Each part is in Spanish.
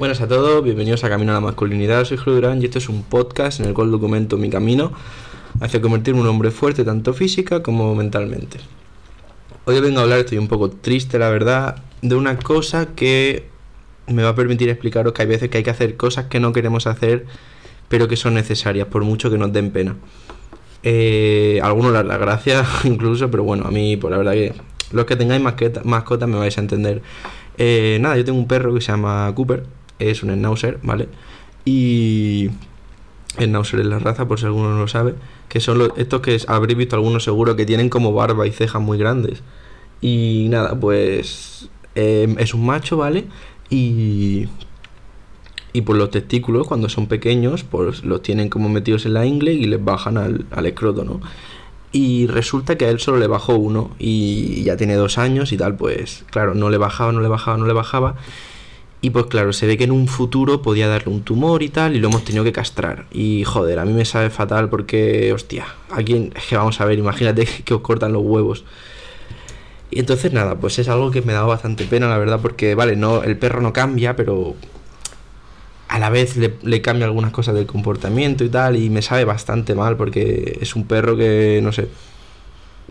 Buenas a todos, bienvenidos a Camino a la Masculinidad, soy Julio Durán y esto es un podcast en el cual documento mi camino hacia convertirme en un hombre fuerte tanto física como mentalmente. Hoy vengo a hablar, estoy un poco triste la verdad, de una cosa que me va a permitir explicaros que hay veces que hay que hacer cosas que no queremos hacer pero que son necesarias por mucho que nos den pena. Eh, algunos las la gracias incluso, pero bueno, a mí, pues la verdad que los que tengáis mascotas me vais a entender. Eh, nada, yo tengo un perro que se llama Cooper, es un Schnauzer, ¿vale? Y el es la raza, por si alguno no lo sabe, que son los, estos que habréis visto algunos seguro que tienen como barba y cejas muy grandes. Y nada, pues eh, es un macho, ¿vale? Y y por los testículos cuando son pequeños pues los tienen como metidos en la ingle y les bajan al, al escroto, ¿no? Y resulta que a él solo le bajó uno y ya tiene dos años y tal, pues claro, no le bajaba, no le bajaba, no le bajaba. Y pues claro, se ve que en un futuro podía darle un tumor y tal, y lo hemos tenido que castrar. Y joder, a mí me sabe fatal porque, hostia, aquí que vamos a ver, imagínate que os cortan los huevos. Y entonces nada, pues es algo que me da bastante pena, la verdad, porque vale, no, el perro no cambia, pero a la vez le, cambia algunas cosas del comportamiento y tal, y me sabe bastante mal porque es un perro que, no sé,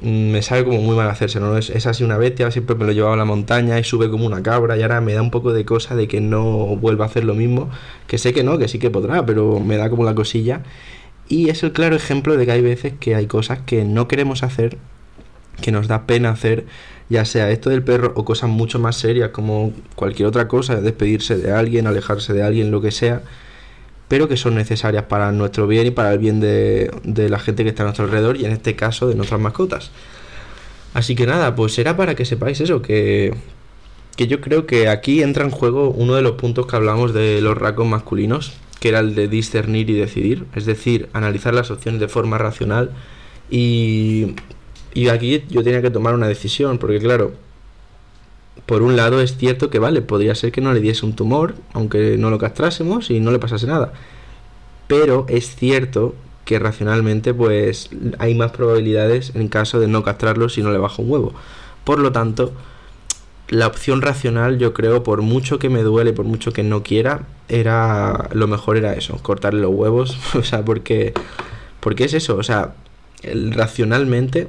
me sabe como muy mal hacerse, ¿no? Es, así una bestia, siempre me lo llevaba a la montaña y sube como una cabra y ahora me da un poco de cosa de que no vuelva a hacer lo mismo, que sé que no, que sí que podrá, pero me da como la cosilla. Y es el claro ejemplo de que hay veces que hay cosas que no queremos hacer, que nos da pena hacer, ya sea esto del perro o cosas mucho más serias como cualquier otra cosa, despedirse de alguien, alejarse de alguien, lo que sea, pero que son necesarias para nuestro bien y para el bien de, la gente que está a nuestro alrededor y en este caso de nuestras mascotas. Así que nada, pues era para que sepáis eso, que, que yo creo que aquí entra en juego uno de los puntos que hablamos de los rasgos masculinos, que era el de discernir y decidir, es decir, analizar las opciones de forma racional y y aquí yo tenía que tomar una decisión, porque claro, por un lado es cierto que vale, podría ser que no le diese un tumor, aunque no lo castrásemos y no le pasase nada. Pero es cierto que racionalmente pues hay más probabilidades en caso de no castrarlo si no le baja un huevo. Por lo tanto, la opción racional yo creo, por mucho que me duele, por mucho que no quiera, era lo mejor era eso, cortarle los huevos, o sea, porque porque es eso, o sea, racionalmente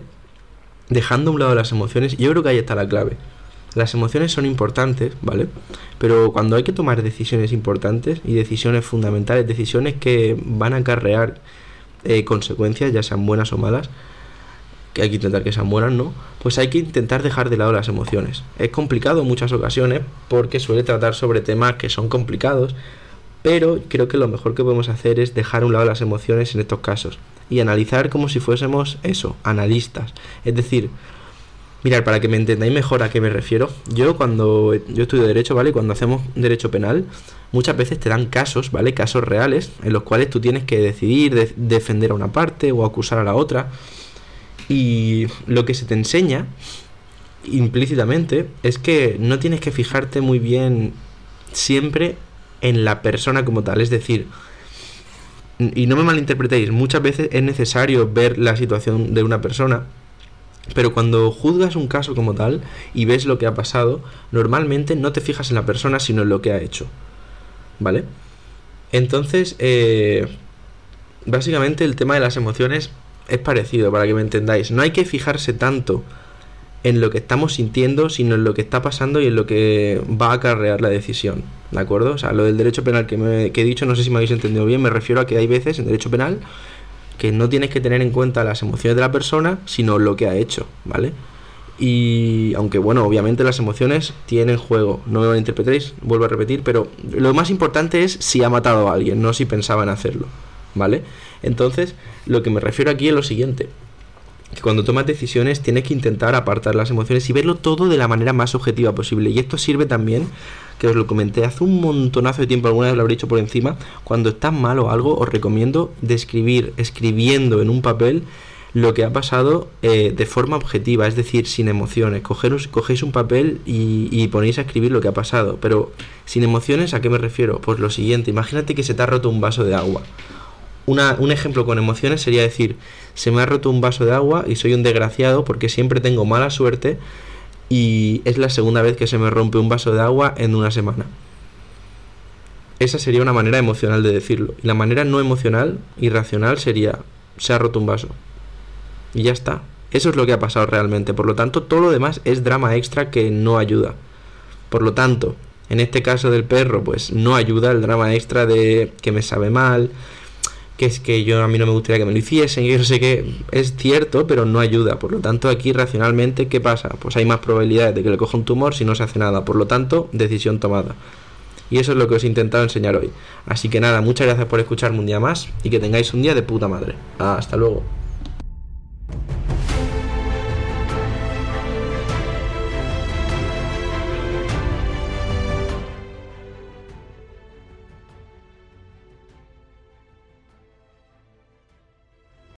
dejando a un lado las emociones, yo creo que ahí está la clave. Las emociones son importantes, ¿vale? Pero cuando hay que tomar decisiones importantes y decisiones fundamentales, decisiones que van a acarrear eh, consecuencias, ya sean buenas o malas, que hay que intentar que sean buenas, ¿no? Pues hay que intentar dejar de lado las emociones. Es complicado en muchas ocasiones porque suele tratar sobre temas que son complicados, pero creo que lo mejor que podemos hacer es dejar a un lado las emociones en estos casos y analizar como si fuésemos eso, analistas. Es decir, mirar, para que me entendáis mejor a qué me refiero, yo cuando yo estudio derecho, ¿vale? Cuando hacemos derecho penal, muchas veces te dan casos, ¿vale? Casos reales en los cuales tú tienes que decidir defender a una parte o acusar a la otra. Y lo que se te enseña implícitamente es que no tienes que fijarte muy bien siempre en la persona como tal, es decir, y no me malinterpretéis, muchas veces es necesario ver la situación de una persona, pero cuando juzgas un caso como tal y ves lo que ha pasado, normalmente no te fijas en la persona, sino en lo que ha hecho. ¿Vale? Entonces, eh, básicamente el tema de las emociones es parecido, para que me entendáis. No hay que fijarse tanto en lo que estamos sintiendo, sino en lo que está pasando y en lo que va a acarrear la decisión. ¿De acuerdo? O sea, lo del derecho penal que, me, he dicho, no sé si me habéis entendido bien, me refiero a que hay veces en derecho penal que no tienes que tener en cuenta las emociones de la persona, sino lo que ha hecho, ¿vale? Y aunque bueno, obviamente las emociones tienen juego, no me lo interpretéis, vuelvo a repetir, pero lo más importante es si ha matado a alguien, no si pensaba en hacerlo, ¿vale? Entonces, lo que me refiero aquí es lo siguiente, que cuando tomas decisiones tienes que intentar apartar las emociones y verlo todo de la manera más objetiva posible. Y esto sirve también, que os lo comenté hace un montonazo de tiempo, alguna vez lo habré dicho por encima, cuando está mal o algo, os recomiendo describir, escribiendo en un papel lo que ha pasado eh, de forma objetiva, es decir, sin emociones. Cogeros, cogéis un papel y, y, ponéis a escribir lo que ha pasado, pero sin emociones, ¿a qué me refiero? Pues lo siguiente, imagínate que se te ha roto un vaso de agua un ejemplo con emociones sería decir, se me ha roto un vaso de agua y soy un desgraciado porque siempre tengo mala suerte y es la segunda vez que se me rompe un vaso de agua en una semana. esa sería una manera emocional de decirlo. Y la manera no emocional y racional sería, se ha roto un vaso. Y ya está. Eso es lo que ha pasado realmente. Por lo tanto, todo lo demás es drama extra que no ayuda. Por lo tanto, en este caso del perro, pues no ayuda el drama extra de que me sabe mal, que es que yo a mí no me gustaría que me lo hiciesen, y yo sé que es cierto, pero no ayuda. Por lo tanto, aquí racionalmente, ¿qué pasa? Pues hay más probabilidades de que le coja un tumor si no se hace nada. Por lo tanto, decisión tomada. Y eso es lo que os he intentado enseñar hoy. Así que nada, muchas gracias por escucharme un día más y que tengáis un día de puta madre. Hasta luego.